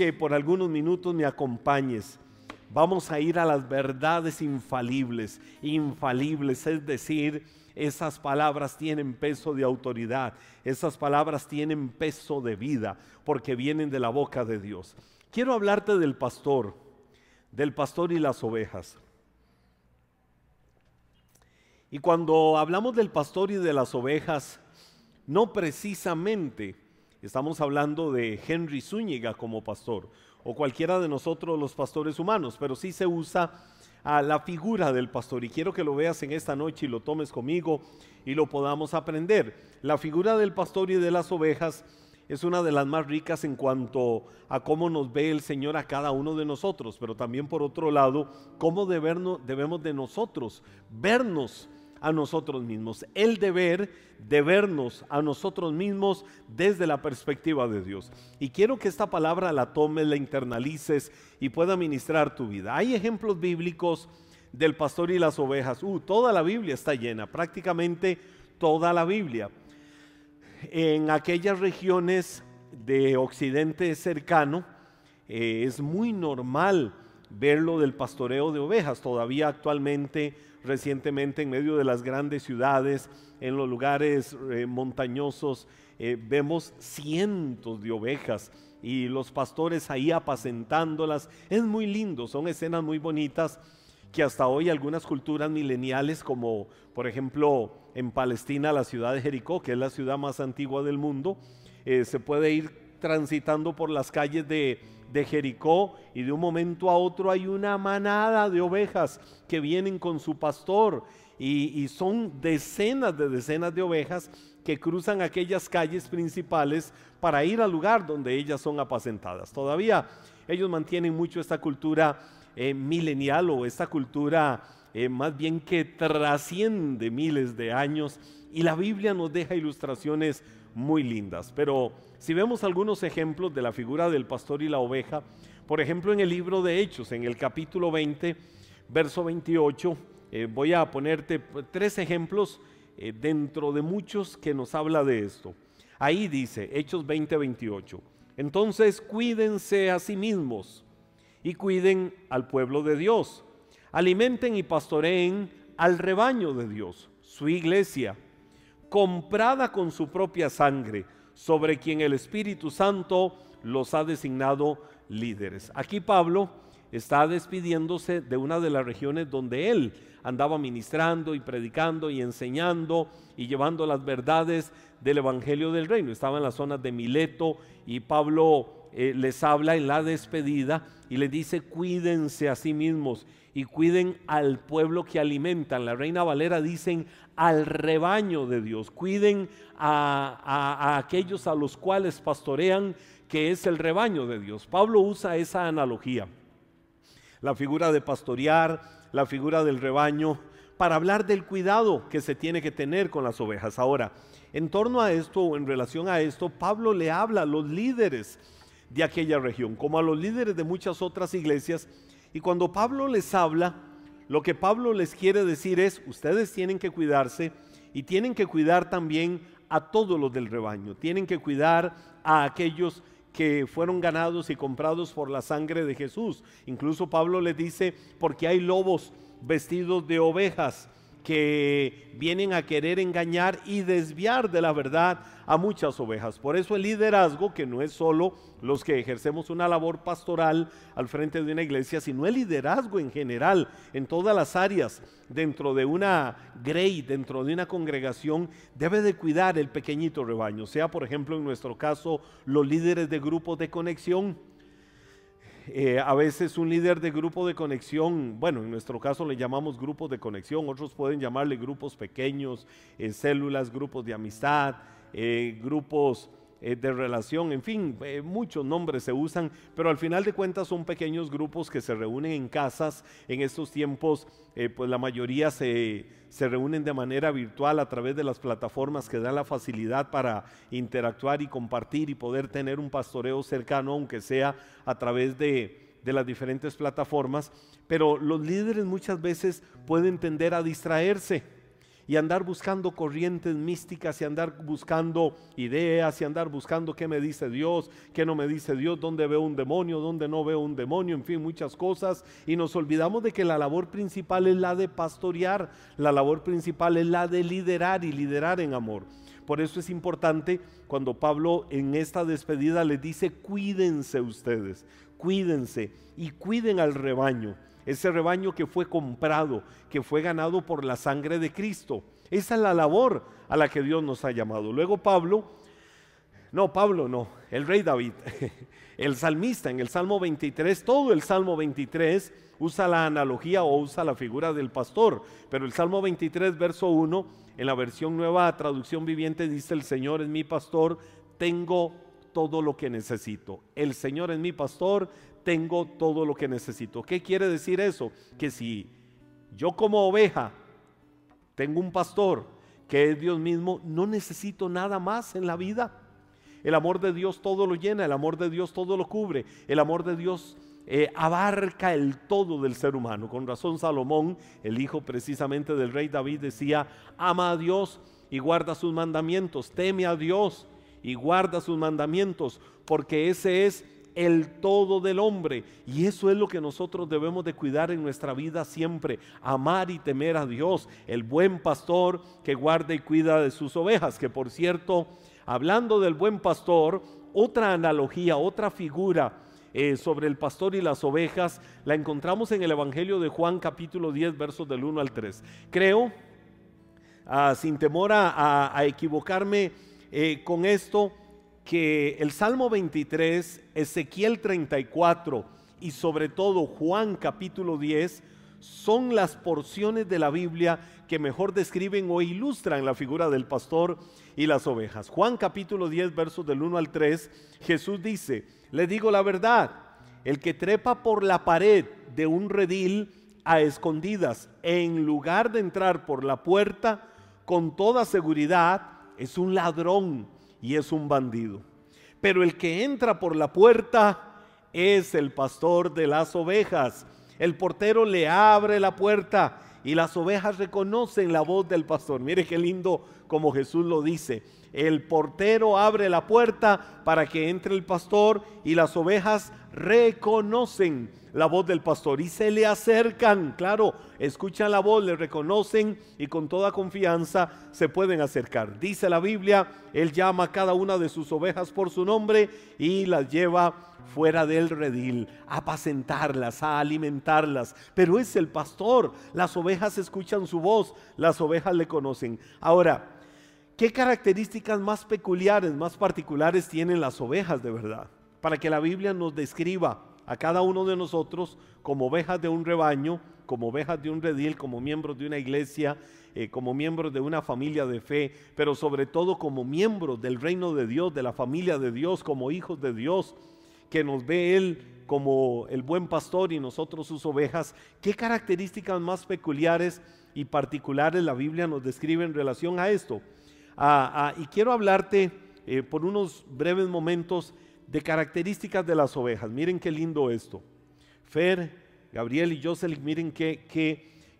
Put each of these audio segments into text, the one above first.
que por algunos minutos me acompañes. Vamos a ir a las verdades infalibles, infalibles, es decir, esas palabras tienen peso de autoridad, esas palabras tienen peso de vida, porque vienen de la boca de Dios. Quiero hablarte del pastor, del pastor y las ovejas. Y cuando hablamos del pastor y de las ovejas, no precisamente estamos hablando de Henry Zúñiga como pastor o cualquiera de nosotros los pastores humanos, pero sí se usa a la figura del pastor. Y quiero que lo veas en esta noche y lo tomes conmigo y lo podamos aprender. La figura del pastor y de las ovejas es una de las más ricas en cuanto a cómo nos ve el Señor a cada uno de nosotros, pero también por otro lado, cómo debemos de nosotros vernos a nosotros mismos, el deber de vernos a nosotros mismos desde la perspectiva de Dios. Y quiero que esta palabra la tomes, la internalices y pueda ministrar tu vida. Hay ejemplos bíblicos del pastor y las ovejas. Uh, toda la Biblia está llena, prácticamente toda la Biblia. En aquellas regiones de Occidente cercano eh, es muy normal verlo del pastoreo de ovejas. Todavía actualmente recientemente en medio de las grandes ciudades, en los lugares eh, montañosos, eh, vemos cientos de ovejas y los pastores ahí apacentándolas. Es muy lindo, son escenas muy bonitas que hasta hoy algunas culturas mileniales, como por ejemplo en Palestina, la ciudad de Jericó, que es la ciudad más antigua del mundo, eh, se puede ir transitando por las calles de Jericó y de un momento a otro hay una manada de ovejas que vienen con su pastor y, son decenas de decenas de ovejas que cruzan aquellas calles principales para ir al lugar donde ellas son apacentadas. Todavía ellos mantienen mucho esta cultura eh, milenial o esta cultura eh, más bien que trasciende miles de años y la Biblia nos deja ilustraciones muy lindas. Pero si vemos algunos ejemplos de la figura del pastor y la oveja, por ejemplo en el libro de Hechos, en el capítulo 20, verso 28, eh, voy a ponerte tres ejemplos eh, dentro de muchos que nos habla de esto. Ahí dice, Hechos 20, 28. Entonces cuídense a sí mismos y cuiden al pueblo de Dios. Alimenten y pastoreen al rebaño de Dios, su iglesia comprada con su propia sangre, sobre quien el Espíritu Santo los ha designado líderes. Aquí Pablo está despidiéndose de una de las regiones donde él andaba ministrando y predicando y enseñando y llevando las verdades del Evangelio del Reino. Estaba en las zonas de Mileto y Pablo eh, les habla en la despedida y les dice cuídense a sí mismos y cuiden al pueblo que alimentan. La Reina Valera dicen al rebaño de Dios, cuiden a, aquellos a los cuales pastorean, que es el rebaño de Dios. Pablo usa esa analogía, la figura de pastorear, la figura del rebaño, para hablar del cuidado que se tiene que tener con las ovejas. Ahora, en torno a esto o en relación a esto, Pablo le habla a los líderes de aquella región, como a los líderes de muchas otras iglesias, y cuando Pablo les habla, lo que Pablo les quiere decir es, ustedes tienen que cuidarse y tienen que cuidar también a todos los del rebaño, tienen que cuidar a aquellos que fueron ganados y comprados por la sangre de Jesús. Incluso Pablo les dice, porque hay lobos vestidos de ovejas que vienen a querer engañar y desviar de la verdad a muchas ovejas. Por eso el liderazgo, que no es solo los que ejercemos una labor pastoral al frente de una iglesia, sino el liderazgo en general, en todas las áreas, dentro de una grey, dentro de una congregación, debe de cuidar el pequeñito rebaño, sea por ejemplo en nuestro caso los líderes de grupos de conexión eh, a veces un líder de grupo de conexión, bueno, en nuestro caso le llamamos grupos de conexión, otros pueden llamarle grupos pequeños, eh, células, grupos de amistad, eh, grupos de relación, en fin, muchos nombres se usan, pero al final de cuentas son pequeños grupos que se reúnen en casas. En estos tiempos, pues la mayoría se, se reúnen de manera virtual a través de las plataformas que dan la facilidad para interactuar y compartir y poder tener un pastoreo cercano, aunque sea a través de, de las diferentes plataformas. Pero los líderes muchas veces pueden tender a distraerse y andar buscando corrientes místicas y andar buscando ideas y andar buscando qué me dice Dios, qué no me dice Dios, dónde veo un demonio, dónde no veo un demonio, en fin, muchas cosas. Y nos olvidamos de que la labor principal es la de pastorear, la labor principal es la de liderar y liderar en amor. Por eso es importante cuando Pablo en esta despedida les dice, cuídense ustedes, cuídense y cuiden al rebaño, ese rebaño que fue comprado, que fue ganado por la sangre de Cristo. Esa es la labor a la que Dios nos ha llamado. Luego Pablo, no, Pablo no, el rey David, el salmista en el Salmo 23, todo el Salmo 23 usa la analogía o usa la figura del pastor, pero el Salmo 23, verso 1 en la versión nueva traducción viviente dice, el Señor es mi pastor, tengo todo lo que necesito. El Señor es mi pastor, tengo todo lo que necesito. ¿Qué quiere decir eso? Que si yo como oveja tengo un pastor que es Dios mismo, no necesito nada más en la vida. El amor de Dios todo lo llena, el amor de Dios todo lo cubre, el amor de Dios eh, abarca el todo del ser humano. Con razón Salomón, el hijo precisamente del rey David, decía, ama a Dios y guarda sus mandamientos, teme a Dios y guarda sus mandamientos, porque ese es el todo del hombre. Y eso es lo que nosotros debemos de cuidar en nuestra vida siempre, amar y temer a Dios, el buen pastor que guarda y cuida de sus ovejas, que por cierto, hablando del buen pastor, otra analogía, otra figura, eh, sobre el pastor y las ovejas la encontramos en el Evangelio de Juan capítulo 10 versos del 1 al 3. Creo, ah, sin temor a, equivocarme eh, con esto, que el Salmo 23, Ezequiel 34 y sobre todo Juan capítulo 10 son las porciones de la Biblia que mejor describen o ilustran la figura del pastor y las ovejas. Juan capítulo 10 versos del 1 al 3, Jesús dice, le digo la verdad, el que trepa por la pared de un redil a escondidas en lugar de entrar por la puerta, con toda seguridad es un ladrón y es un bandido. Pero el que entra por la puerta es el pastor de las ovejas. El portero le abre la puerta y las ovejas reconocen la voz del pastor. Mire qué lindo como Jesús lo dice. El portero abre la puerta para que entre el pastor y las ovejas reconocen la voz del pastor y se le acercan, claro, escuchan la voz, le reconocen y con toda confianza se pueden acercar. Dice la Biblia, Él llama a cada una de sus ovejas por su nombre y las lleva fuera del redil, a apacentarlas, a alimentarlas. Pero es el pastor, las ovejas escuchan su voz, las ovejas le conocen. Ahora, ¿qué características más peculiares, más particulares tienen las ovejas de verdad? Para que la Biblia nos describa a cada uno de nosotros como ovejas de un rebaño, como ovejas de un redil, como miembros de una iglesia, eh, como miembros de una familia de fe, pero sobre todo como miembros del reino de Dios, de la familia de Dios, como hijos de Dios, que nos ve Él como el buen pastor y nosotros sus ovejas. ¿Qué características más peculiares y particulares la Biblia nos describe en relación a esto? Ah, y quiero hablarte eh, por unos breves momentos de características de las ovejas. Miren qué lindo esto. Fer, Gabriel y Jocelyn, miren qué,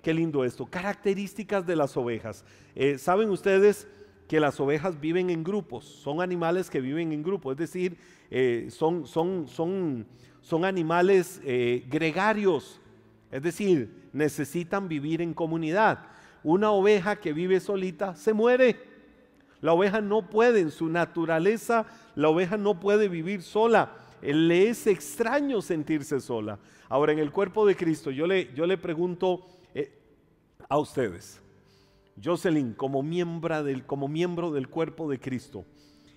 qué, lindo esto. Características de las ovejas. Eh, Saben ustedes que las ovejas viven en grupos, son animales que viven en grupos, es decir, eh, son, son, son, son, animales gregarios, es decir, necesitan vivir en comunidad. Una oveja que vive solita se muere. La oveja no puede, en su naturaleza, la oveja no puede vivir sola. Le es extraño sentirse sola. Ahora, en el cuerpo de Cristo, yo le, yo le pregunto eh, a ustedes, Jocelyn, como, miembro del, como miembro del cuerpo de Cristo,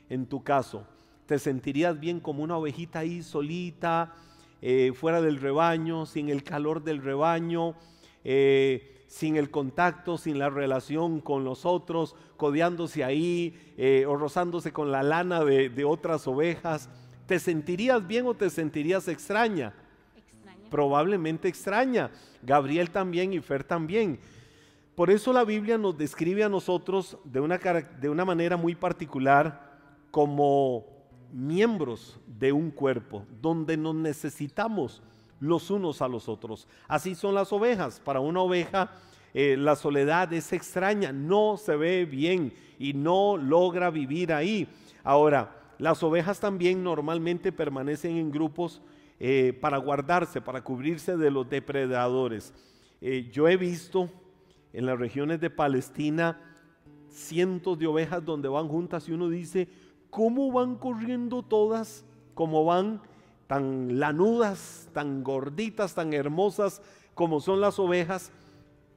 en tu caso, ¿te sentirías bien como una ovejita ahí solita, eh, fuera del rebaño, sin el calor del rebaño? Eh, sin el contacto, sin la relación con los otros, codeándose ahí eh, o rozándose con la lana de, otras ovejas, ¿te sentirías bien o te sentirías extraña? extraña? Probablemente extraña. Gabriel también y Fer también. Por eso la Biblia nos describe a nosotros de una, de una manera muy particular como miembros de un cuerpo, donde nos necesitamos los unos a los otros. Así son las ovejas. Para una oveja eh, la soledad es extraña, no se ve bien y no logra vivir ahí. Ahora, las ovejas también normalmente permanecen en grupos eh, para guardarse, para cubrirse de los depredadores. Eh, yo he visto en las regiones de Palestina cientos de ovejas donde van juntas y uno dice, ¿cómo van corriendo todas? ¿Cómo van tan lanudas, tan gorditas, tan hermosas como son las ovejas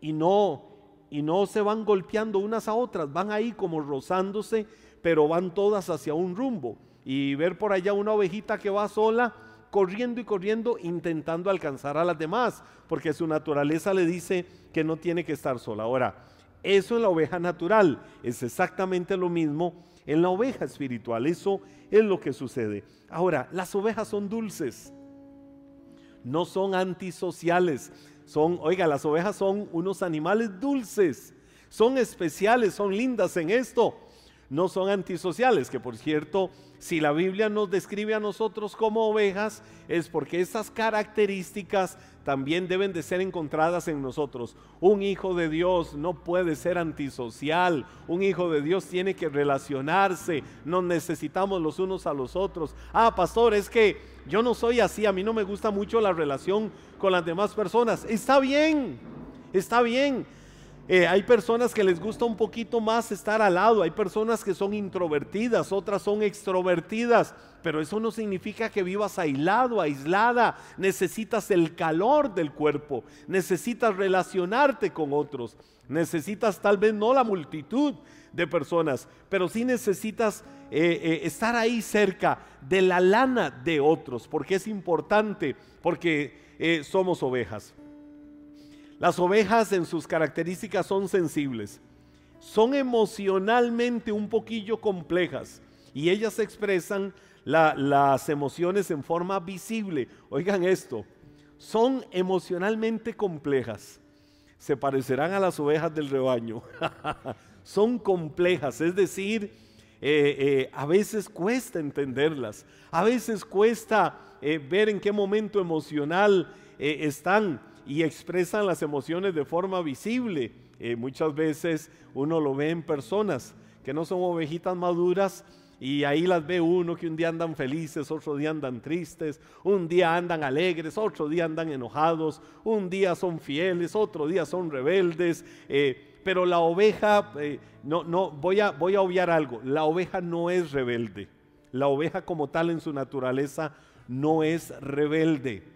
y no y no se van golpeando unas a otras, van ahí como rozándose, pero van todas hacia un rumbo. Y ver por allá una ovejita que va sola, corriendo y corriendo, intentando alcanzar a las demás, porque su naturaleza le dice que no tiene que estar sola. Ahora, eso en la oveja natural es exactamente lo mismo en la oveja espiritual. Eso es lo que sucede. Ahora, las ovejas son dulces, no son antisociales. Son, oiga, las ovejas son unos animales dulces, son especiales, son lindas en esto. No son antisociales, que por cierto, si la Biblia nos describe a nosotros como ovejas, es porque esas características también deben de ser encontradas en nosotros. Un hijo de Dios no puede ser antisocial, un hijo de Dios tiene que relacionarse, nos necesitamos los unos a los otros. Ah, pastor, es que yo no soy así, a mí no me gusta mucho la relación con las demás personas. Está bien, está bien. Eh, hay personas que les gusta un poquito más estar al lado, hay personas que son introvertidas, otras son extrovertidas, pero eso no significa que vivas aislado, aislada. Necesitas el calor del cuerpo, necesitas relacionarte con otros, necesitas tal vez no la multitud de personas, pero sí necesitas eh, eh, estar ahí cerca de la lana de otros, porque es importante, porque somos ovejas. Las ovejas en sus características son sensibles, son emocionalmente un poquillo complejas y ellas expresan las emociones en forma visible. Oigan esto, son emocionalmente complejas. Se parecerán a las ovejas del rebaño. son complejas, es decir, eh, eh, a veces cuesta entenderlas, a veces cuesta eh, ver en qué momento emocional están y expresan las emociones de forma visible. Eh, muchas veces uno lo ve en personas que no son ovejitas maduras y ahí las ve uno que un día andan felices, otro día andan tristes, un día andan alegres, otro día andan enojados, un día son fieles, otro día son rebeldes. Eh, pero la oveja, eh, no, no, voy a, voy a obviar algo, la oveja no es rebelde. La oveja como tal en su naturaleza no es rebelde.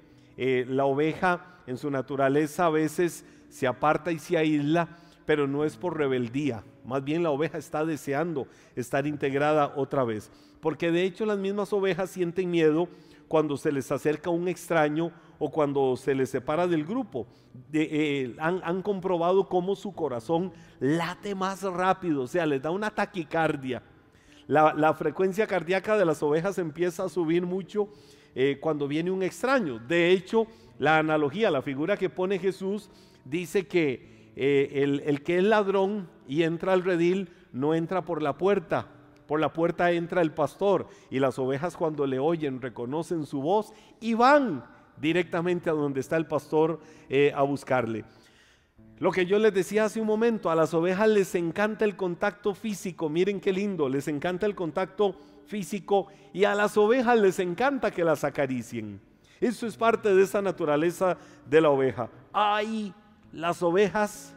La oveja en su naturaleza a veces se aparta y se aísla, pero no es por rebeldía. Más bien la oveja está deseando estar integrada otra vez. Porque de hecho las mismas ovejas sienten miedo cuando se les acerca un extraño o cuando se les separa del grupo. Eh, han, comprobado cómo su corazón late más rápido, o sea, les da una taquicardia. La, frecuencia cardíaca de las ovejas empieza a subir mucho eh, cuando viene un extraño. De hecho, la analogía, la figura que pone Jesús, dice que eh, el, que es ladrón y entra al redil no entra por la puerta, por la puerta entra el pastor y las ovejas cuando le oyen reconocen su voz y van directamente a donde está el pastor eh, a buscarle. Lo que yo les decía hace un momento, a las ovejas les encanta el contacto físico, miren qué lindo, les encanta el contacto físico y a las ovejas les encanta que las acaricien. Eso es parte de esa naturaleza de la oveja. Ay, las ovejas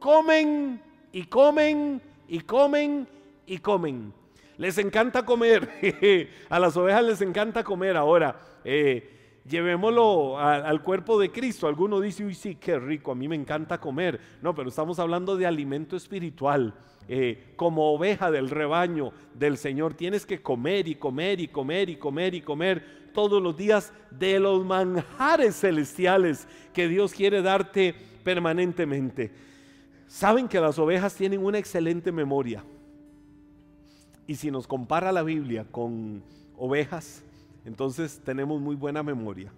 comen y comen y comen y comen. Les encanta comer. a las ovejas les encanta comer. Ahora, eh, llevémoslo al cuerpo de Cristo. Alguno dice, uy, sí, qué rico, a mí me encanta comer. No, pero estamos hablando de alimento espiritual. Eh, como oveja del rebaño del Señor, tienes que comer y comer y comer y comer y comer todos los días de los manjares celestiales que Dios quiere darte permanentemente. Saben que las ovejas tienen una excelente memoria. Y si nos compara la Biblia con ovejas, entonces tenemos muy buena memoria.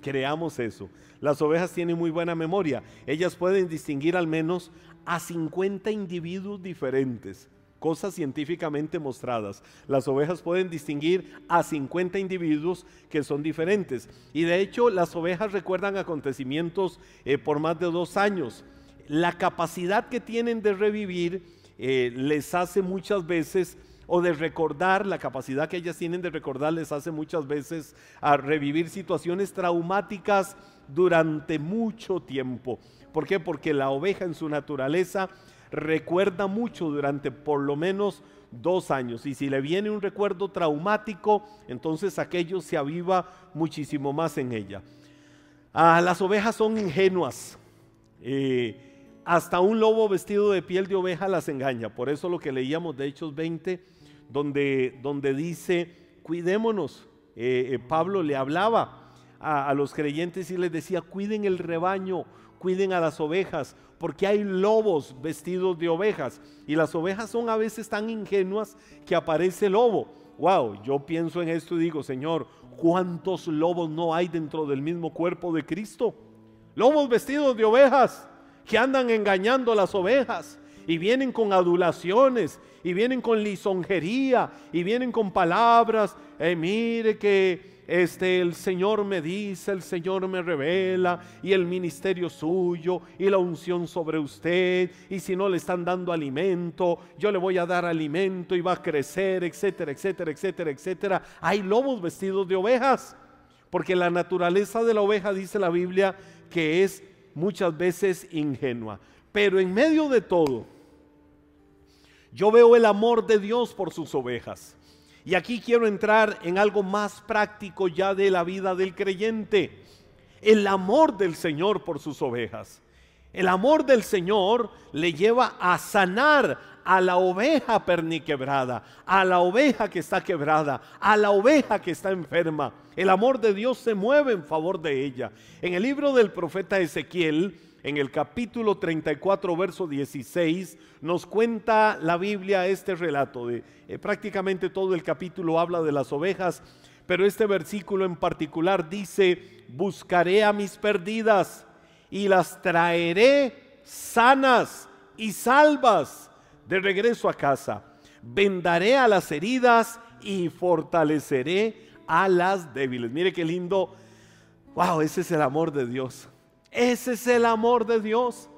Creamos eso. Las ovejas tienen muy buena memoria. Ellas pueden distinguir al menos a 50 individuos diferentes, cosas científicamente mostradas. Las ovejas pueden distinguir a 50 individuos que son diferentes. Y de hecho las ovejas recuerdan acontecimientos eh, por más de dos años. la capacidad que tienen de revivir eh, les hace muchas veces o de recordar, la capacidad que ellas tienen de recordar les hace muchas veces a revivir situaciones traumáticas durante mucho tiempo. ¿Por qué? Porque la oveja en su naturaleza recuerda mucho durante por lo menos dos años. Y si le viene un recuerdo traumático, entonces aquello se aviva muchísimo más en ella. Ah, las ovejas son ingenuas. Eh, hasta un lobo vestido de piel de oveja las engaña. Por eso lo que leíamos de Hechos 20, donde, donde dice, cuidémonos. Eh, eh, Pablo le hablaba a, los creyentes y les decía, cuiden el rebaño, cuiden a las ovejas, porque hay lobos vestidos de ovejas. Y las ovejas son a veces tan ingenuas que aparece lobo. Wow, yo pienso en esto y digo, Señor, ¿cuántos lobos no hay dentro del mismo cuerpo de Cristo? Lobos vestidos de ovejas que andan engañando a las ovejas y vienen con adulaciones y vienen con lisonjería y vienen con palabras, eh, mire que este el Señor me dice, el Señor me revela y el ministerio suyo y la unción sobre usted y si no le están dando alimento, yo le voy a dar alimento y va a crecer, etcétera, etcétera, etcétera, etcétera. Hay lobos vestidos de ovejas, porque la naturaleza de la oveja dice la Biblia que es muchas veces ingenua. Pero en medio de todo, yo veo el amor de Dios por sus ovejas. Y aquí quiero entrar en algo más práctico ya de la vida del creyente. El amor del Señor por sus ovejas. El amor del Señor le lleva a sanar a la oveja perniquebrada, a la oveja que está quebrada, a la oveja que está enferma. El amor de Dios se mueve en favor de ella. En el libro del profeta Ezequiel, en el capítulo 34, verso 16, nos cuenta la Biblia este relato. De, eh, prácticamente todo el capítulo habla de las ovejas, pero este versículo en particular dice, buscaré a mis perdidas y las traeré sanas y salvas de regreso a casa. Vendaré a las heridas y fortaleceré a las débiles. Mire qué lindo. Wow, ese es el amor de Dios. Ese es el amor de Dios.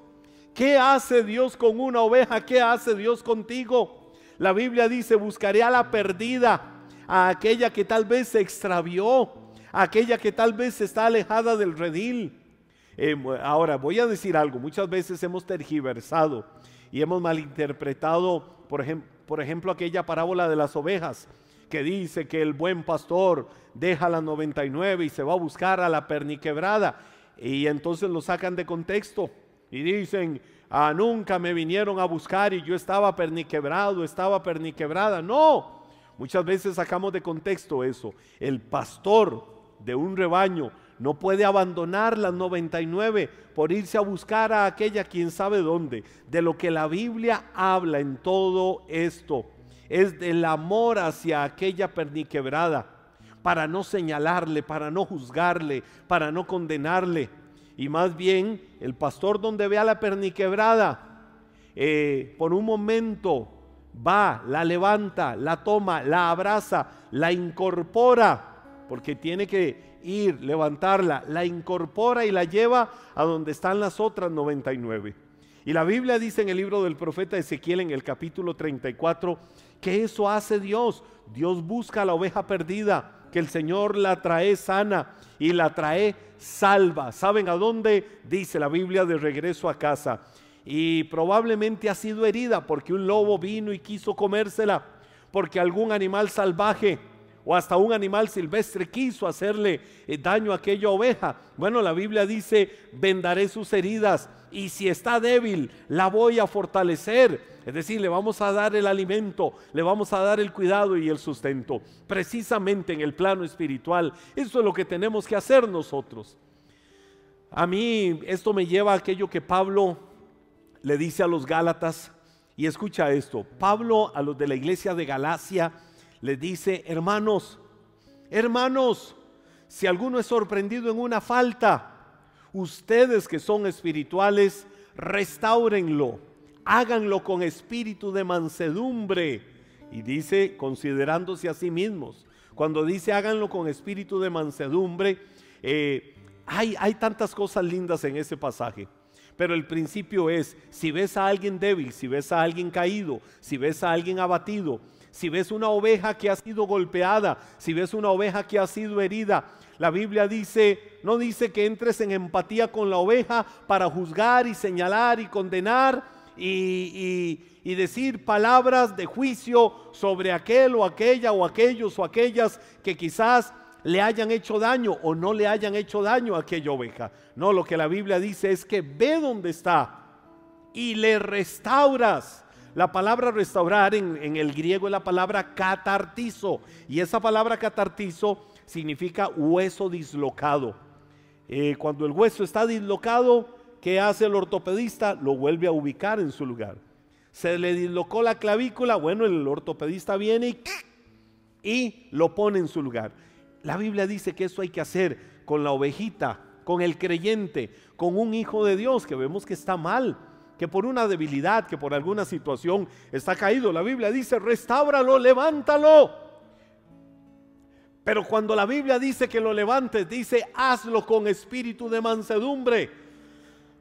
¿Qué hace Dios con una oveja? ¿Qué hace Dios contigo? La Biblia dice, buscaré a la perdida, a aquella que tal vez se extravió, a aquella que tal vez está alejada del redil. Eh, ahora, voy a decir algo, muchas veces hemos tergiversado y hemos malinterpretado, por, por ejemplo, aquella parábola de las ovejas que dice que el buen pastor deja la 99 y se va a buscar a la perniquebrada y entonces lo sacan de contexto y dicen, ah, nunca me vinieron a buscar y yo estaba perniquebrado, estaba perniquebrada. No, muchas veces sacamos de contexto eso. El pastor de un rebaño no puede abandonar las 99 por irse a buscar a aquella quien sabe dónde. De lo que la Biblia habla en todo esto es del amor hacia aquella perniquebrada, para no señalarle, para no juzgarle, para no condenarle. Y más bien el pastor donde ve a la perniquebrada, eh, por un momento va, la levanta, la toma, la abraza, la incorpora, porque tiene que ir, levantarla, la incorpora y la lleva a donde están las otras 99. Y la Biblia dice en el libro del profeta Ezequiel en el capítulo 34 que eso hace Dios. Dios busca a la oveja perdida, que el Señor la trae sana y la trae salva. ¿Saben a dónde? Dice la Biblia de regreso a casa. Y probablemente ha sido herida porque un lobo vino y quiso comérsela, porque algún animal salvaje o hasta un animal silvestre quiso hacerle eh, daño a aquella oveja. Bueno, la Biblia dice, vendaré sus heridas y si está débil, la voy a fortalecer. Es decir, le vamos a dar el alimento, le vamos a dar el cuidado y el sustento. Precisamente en el plano espiritual, eso es lo que tenemos que hacer nosotros. A mí esto me lleva a aquello que Pablo le dice a los Gálatas, y escucha esto, Pablo a los de la iglesia de Galacia, le dice, hermanos, hermanos, si alguno es sorprendido en una falta, ustedes que son espirituales, restáurenlo, háganlo con espíritu de mansedumbre. Y dice, considerándose a sí mismos. Cuando dice háganlo con espíritu de mansedumbre, eh, hay, hay tantas cosas lindas en ese pasaje. Pero el principio es, si ves a alguien débil, si ves a alguien caído, si ves a alguien abatido, si ves una oveja que ha sido golpeada, si ves una oveja que ha sido herida, la Biblia dice, no dice que entres en empatía con la oveja para juzgar y señalar y condenar y, y decir palabras de juicio sobre aquel o aquella o aquellos o aquellas que quizás le hayan hecho daño o no le hayan hecho daño a aquella oveja. No, lo que la Biblia dice es que ve dónde está y le restauras. La palabra restaurar en, el griego es la palabra catartizo y esa palabra catartizo significa hueso dislocado. Eh, cuando el hueso está dislocado, ¿qué hace el ortopedista? Lo vuelve a ubicar en su lugar. Se le dislocó la clavícula, bueno, el ortopedista viene y, y lo pone en su lugar. La Biblia dice que eso hay que hacer con la ovejita, con el creyente, con un hijo de Dios que vemos que está mal, que por una debilidad, que por alguna situación está caído. La Biblia dice, restáuralo, levántalo. Pero cuando la Biblia dice que lo levantes, dice, hazlo con espíritu de mansedumbre.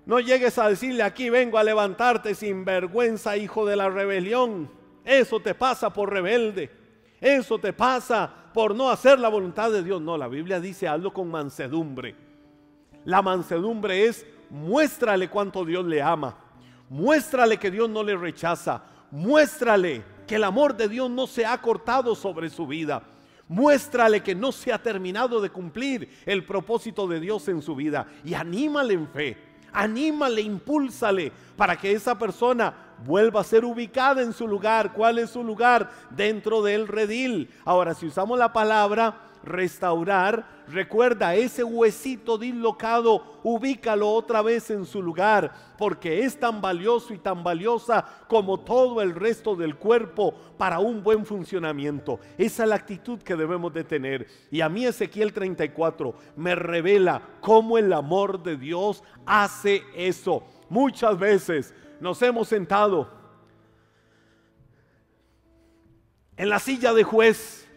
No llegues a decirle, aquí vengo a levantarte sin vergüenza, hijo de la rebelión. Eso te pasa por rebelde. Eso te pasa por no hacer la voluntad de Dios. No, la Biblia dice hazlo con mansedumbre. La mansedumbre es muéstrale cuánto Dios le ama. Muéstrale que Dios no le rechaza. Muéstrale que el amor de Dios no se ha cortado sobre su vida. Muéstrale que no se ha terminado de cumplir el propósito de Dios en su vida. Y anímale en fe. Anímale, impúlsale para que esa persona vuelva a ser ubicada en su lugar. ¿Cuál es su lugar? Dentro del redil. Ahora, si usamos la palabra restaurar, recuerda ese huesito dislocado, ubícalo otra vez en su lugar, porque es tan valioso y tan valiosa como todo el resto del cuerpo para un buen funcionamiento. Esa es la actitud que debemos de tener. Y a mí Ezequiel 34 me revela cómo el amor de Dios hace eso. Muchas veces nos hemos sentado en la silla de juez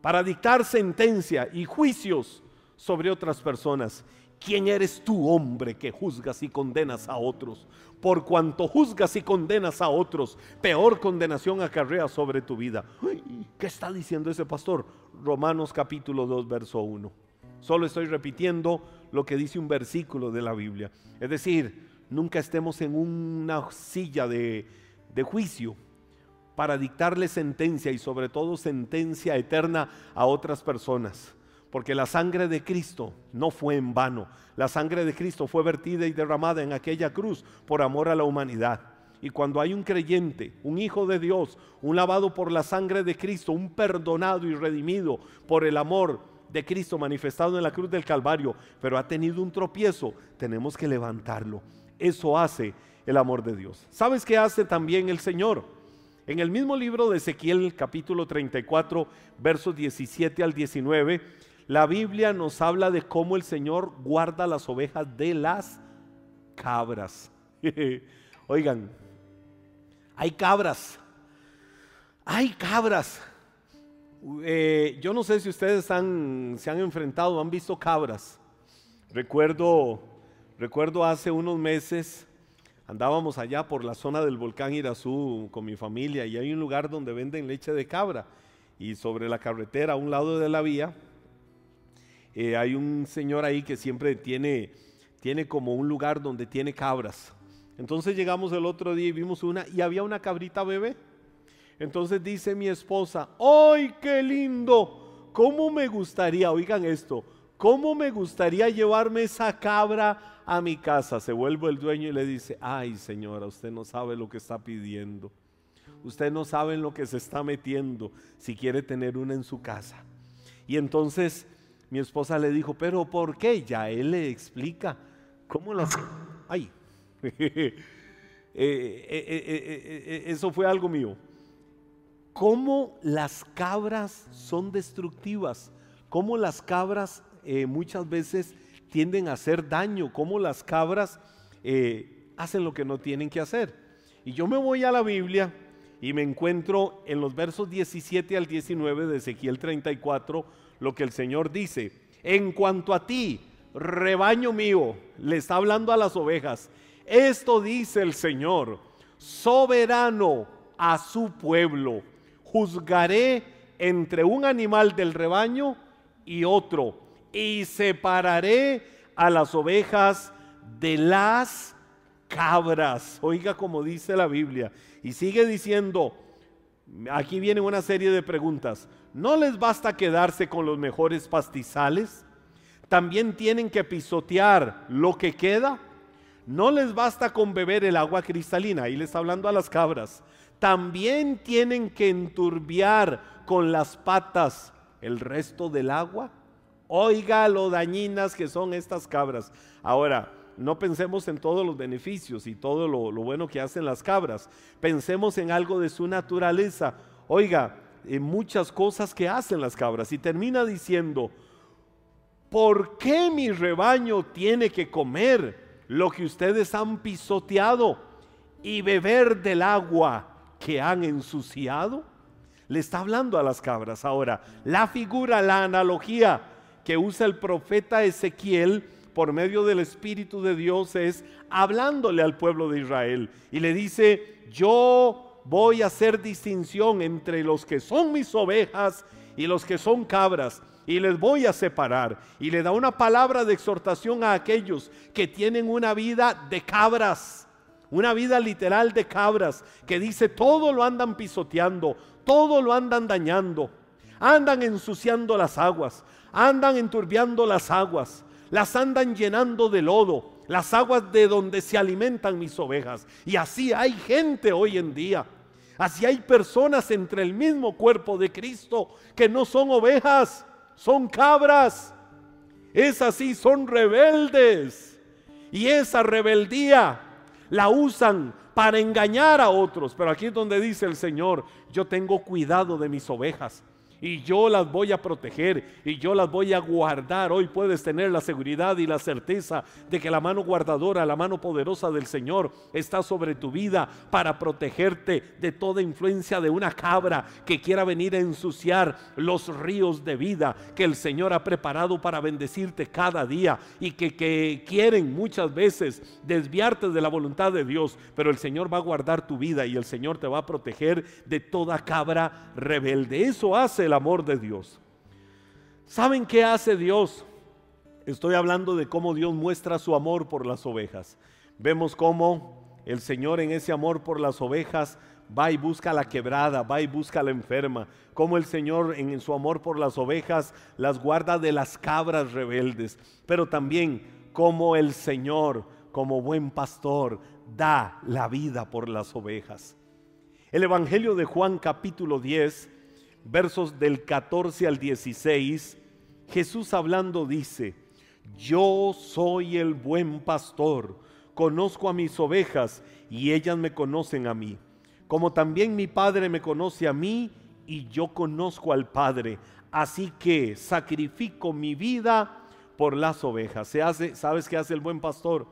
para dictar sentencia y juicios sobre otras personas. ¿Quién eres tú, hombre, que juzgas y condenas a otros? Por cuanto juzgas y condenas a otros, peor condenación acarrea sobre tu vida. ¿Qué está diciendo ese pastor? Romanos capítulo 2, verso 1. Solo estoy repitiendo lo que dice un versículo de la Biblia. Es decir, nunca estemos en una silla de, de juicio para dictarle sentencia y sobre todo sentencia eterna a otras personas. Porque la sangre de Cristo no fue en vano. La sangre de Cristo fue vertida y derramada en aquella cruz por amor a la humanidad. Y cuando hay un creyente, un hijo de Dios, un lavado por la sangre de Cristo, un perdonado y redimido por el amor de Cristo manifestado en la cruz del Calvario, pero ha tenido un tropiezo, tenemos que levantarlo. Eso hace el amor de Dios. ¿Sabes qué hace también el Señor? En el mismo libro de Ezequiel capítulo 34, versos 17 al 19, la Biblia nos habla de cómo el Señor guarda las ovejas de las cabras. Oigan, hay cabras, hay cabras eh, yo no sé si ustedes se han enfrentado, han visto cabras. Recuerdo, recuerdo hace unos meses, andábamos allá por la zona del volcán Irazú con mi familia y hay un lugar donde venden leche de cabra. Y sobre la carretera, a un lado de la vía, eh, hay un señor ahí que siempre tiene, tiene como un lugar donde tiene cabras. Entonces llegamos el otro día y vimos una y había una cabrita bebé entonces dice mi esposa, ¡ay, qué lindo! ¿Cómo me gustaría, oigan esto, cómo me gustaría llevarme esa cabra a mi casa? Se vuelve el dueño y le dice, ay señora, usted no sabe lo que está pidiendo. Usted no sabe en lo que se está metiendo si quiere tener una en su casa. Y entonces mi esposa le dijo, pero ¿por qué? Ya él le explica cómo las... ¡Ay! Eh, eh, eh, eso fue algo mío cómo las cabras son destructivas, cómo las cabras eh, muchas veces tienden a hacer daño, cómo las cabras eh, hacen lo que no tienen que hacer. Y yo me voy a la Biblia y me encuentro en los versos 17 al 19 de Ezequiel 34 lo que el Señor dice. En cuanto a ti, rebaño mío, le está hablando a las ovejas, esto dice el Señor, soberano a su pueblo, juzgaré entre un animal del rebaño y otro, y separaré a las ovejas de las cabras. Oiga como dice la Biblia. Y sigue diciendo, aquí viene una serie de preguntas. ¿No les basta quedarse con los mejores pastizales? ¿También tienen que pisotear lo que queda? No les basta con beber el agua cristalina, ahí les está hablando a las cabras. También tienen que enturbiar con las patas el resto del agua. Oiga lo dañinas que son estas cabras. Ahora, no pensemos en todos los beneficios y todo lo, bueno que hacen las cabras. Pensemos en algo de su naturaleza. Oiga, en muchas cosas que hacen las cabras. Y termina diciendo, ¿por qué mi rebaño tiene que comer lo que ustedes han pisoteado y beber del agua que han ensuciado? Le está hablando a las cabras. Ahora, la figura, la analogía que usa el profeta Ezequiel por medio del Espíritu de Dios es hablándole al pueblo de Israel y le dice, yo voy a hacer distinción entre los que son mis ovejas y los que son cabras y les voy a separar. Y le da una palabra de exhortación a aquellos que tienen una vida de cabras, una vida literal de cabras, que dice todo lo andan pisoteando, todo lo andan dañando, andan ensuciando las aguas, andan enturbiando las aguas, las andan llenando de lodo, las aguas de donde se alimentan mis ovejas. Y así hay gente hoy en día. Así hay personas entre el mismo cuerpo de Cristo que no son ovejas, son cabras. Es así, son rebeldes. Y esa rebeldía la usan para engañar a otros. Pero aquí es donde dice el Señor, yo tengo cuidado de mis ovejas y yo las voy a proteger y yo las voy a guardar. Hoy puedes tener la seguridad y la certeza de que la mano guardadora, la mano poderosa del Señor está sobre tu vida para protegerte de toda influencia de una cabra que quiera venir a ensuciar los ríos de vida que el Señor ha preparado para bendecirte cada día y que, quieren muchas veces desviarte de la voluntad de Dios, pero el Señor va a guardar tu vida y el Señor te va a proteger de toda cabra rebelde. Eso hace amor de Dios. ¿Saben qué hace Dios? Estoy hablando de cómo Dios muestra su amor por las ovejas. Vemos cómo el Señor en ese amor por las ovejas va y busca la quebrada, va y busca la enferma, como el Señor en su amor por las ovejas las guarda de las cabras rebeldes, pero también como el Señor, como buen pastor, da la vida por las ovejas. El Evangelio de Juan capítulo 10 versos del 14 al 16, Jesús hablando dice, yo soy el buen pastor, conozco a mis ovejas y ellas me conocen a mí, como también mi Padre me conoce a mí y yo conozco al Padre, así que sacrifico mi vida por las ovejas. Se hace, ¿sabes qué hace el buen pastor?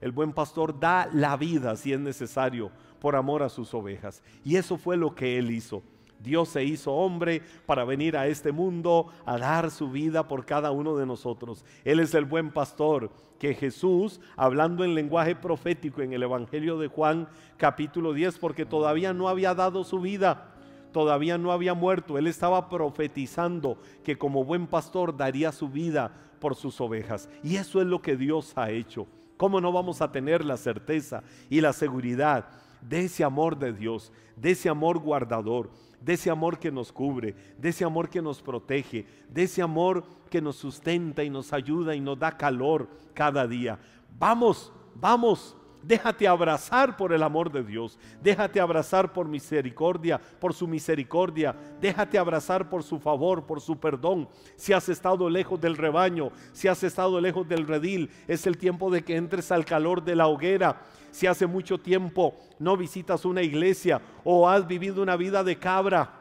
El buen pastor da la vida si es necesario por amor a sus ovejas. Y eso fue lo que él hizo. Dios se hizo hombre para venir a este mundo a dar su vida por cada uno de nosotros. Él es el buen pastor que Jesús, hablando en lenguaje profético en el Evangelio de Juan capítulo 10, porque todavía no había dado su vida, todavía no había muerto, él estaba profetizando que como buen pastor daría su vida por sus ovejas. Y eso es lo que Dios ha hecho. ¿Cómo no vamos a tener la certeza y la seguridad de ese amor de Dios, de ese amor guardador? De ese amor que nos cubre, de ese amor que nos protege, de ese amor que nos sustenta y nos ayuda y nos da calor cada día. Vamos, vamos, Déjate abrazar por el amor de Dios. Déjate abrazar por misericordia, por su misericordia. Déjate abrazar por su favor, por su perdón. Si has estado lejos del rebaño, si has estado lejos del redil, es el tiempo de que entres al calor de la hoguera si hace mucho tiempo no visitas una iglesia o has vivido una vida de cabra,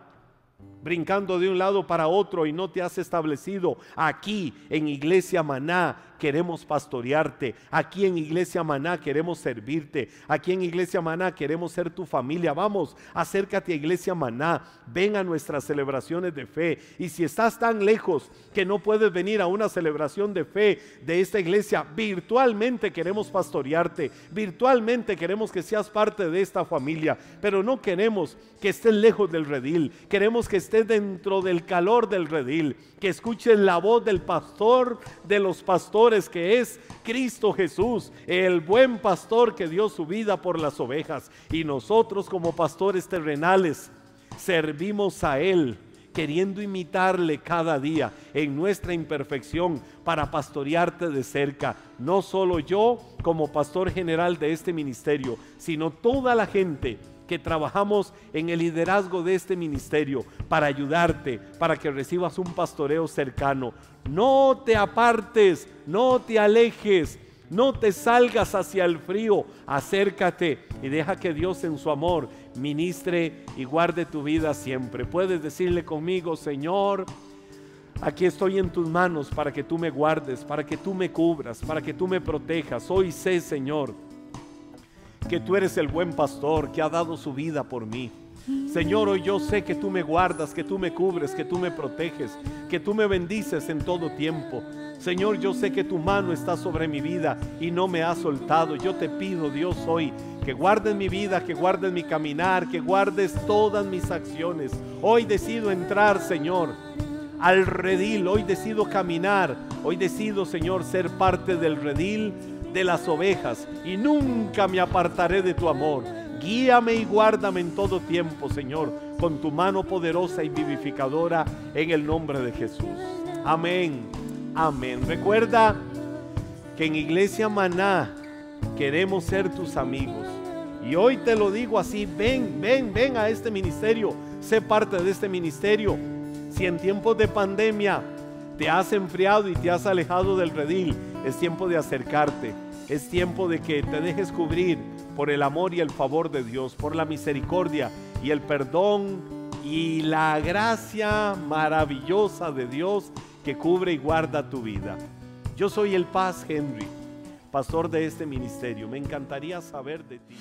brincando de un lado para otro y no te has establecido aquí en Iglesia Maná, queremos pastorearte. Aquí en Iglesia Maná queremos servirte. Aquí en Iglesia Maná queremos ser tu familia. Vamos, acércate a Iglesia Maná. Ven a nuestras celebraciones de fe. Y si estás tan lejos que no puedes venir a una celebración de fe de esta iglesia, virtualmente queremos pastorearte. Virtualmente queremos que seas parte de esta familia. Pero no queremos que estés lejos del redil. Queremos que dentro del calor del redil. Que escuches la voz del pastor de los pastores que es Cristo Jesús, el buen pastor que dio su vida por las ovejas. Y nosotros como pastores terrenales servimos a Él queriendo imitarle cada día en nuestra imperfección para pastorearte de cerca. No solo yo como pastor general de este ministerio, sino toda la gente que trabajamos en el liderazgo de este ministerio para ayudarte, para que recibas un pastoreo cercano. No te apartes, no te alejes, no te salgas hacia el frío, acércate y deja que Dios en su amor ministre y guarde tu vida siempre. Puedes decirle conmigo, Señor, aquí estoy en tus manos para que tú me guardes, para que tú me cubras, para que tú me protejas. Hoy sé, Señor, que tú eres el buen pastor que ha dado su vida por mí. Señor, hoy yo sé que tú me guardas, que tú me cubres, que tú me proteges, que tú me bendices en todo tiempo. Señor, yo sé que tu mano está sobre mi vida y no me ha soltado. Yo te pido, Dios, hoy que guardes mi vida, que guardes mi caminar, que guardes todas mis acciones. Hoy decido entrar, Señor, al redil. Hoy decido caminar. Hoy decido, Señor, ser parte del redil de las ovejas y nunca me apartaré de tu amor. Guíame y guárdame en todo tiempo, Señor, con tu mano poderosa y vivificadora en el nombre de Jesús. Amén. Amén. Recuerda que en Iglesia Maná queremos ser tus amigos. Y hoy te lo digo así, ven, ven, ven a este ministerio, sé parte de este ministerio. Si en tiempos de pandemia te has enfriado y te has alejado del redil, es tiempo de acercarte es tiempo de que te dejes cubrir por el amor y el favor de Dios, por la misericordia y el perdón y la gracia maravillosa de Dios que cubre y guarda tu vida. Yo soy el Paz Henry, pastor de este ministerio. Me encantaría saber de ti.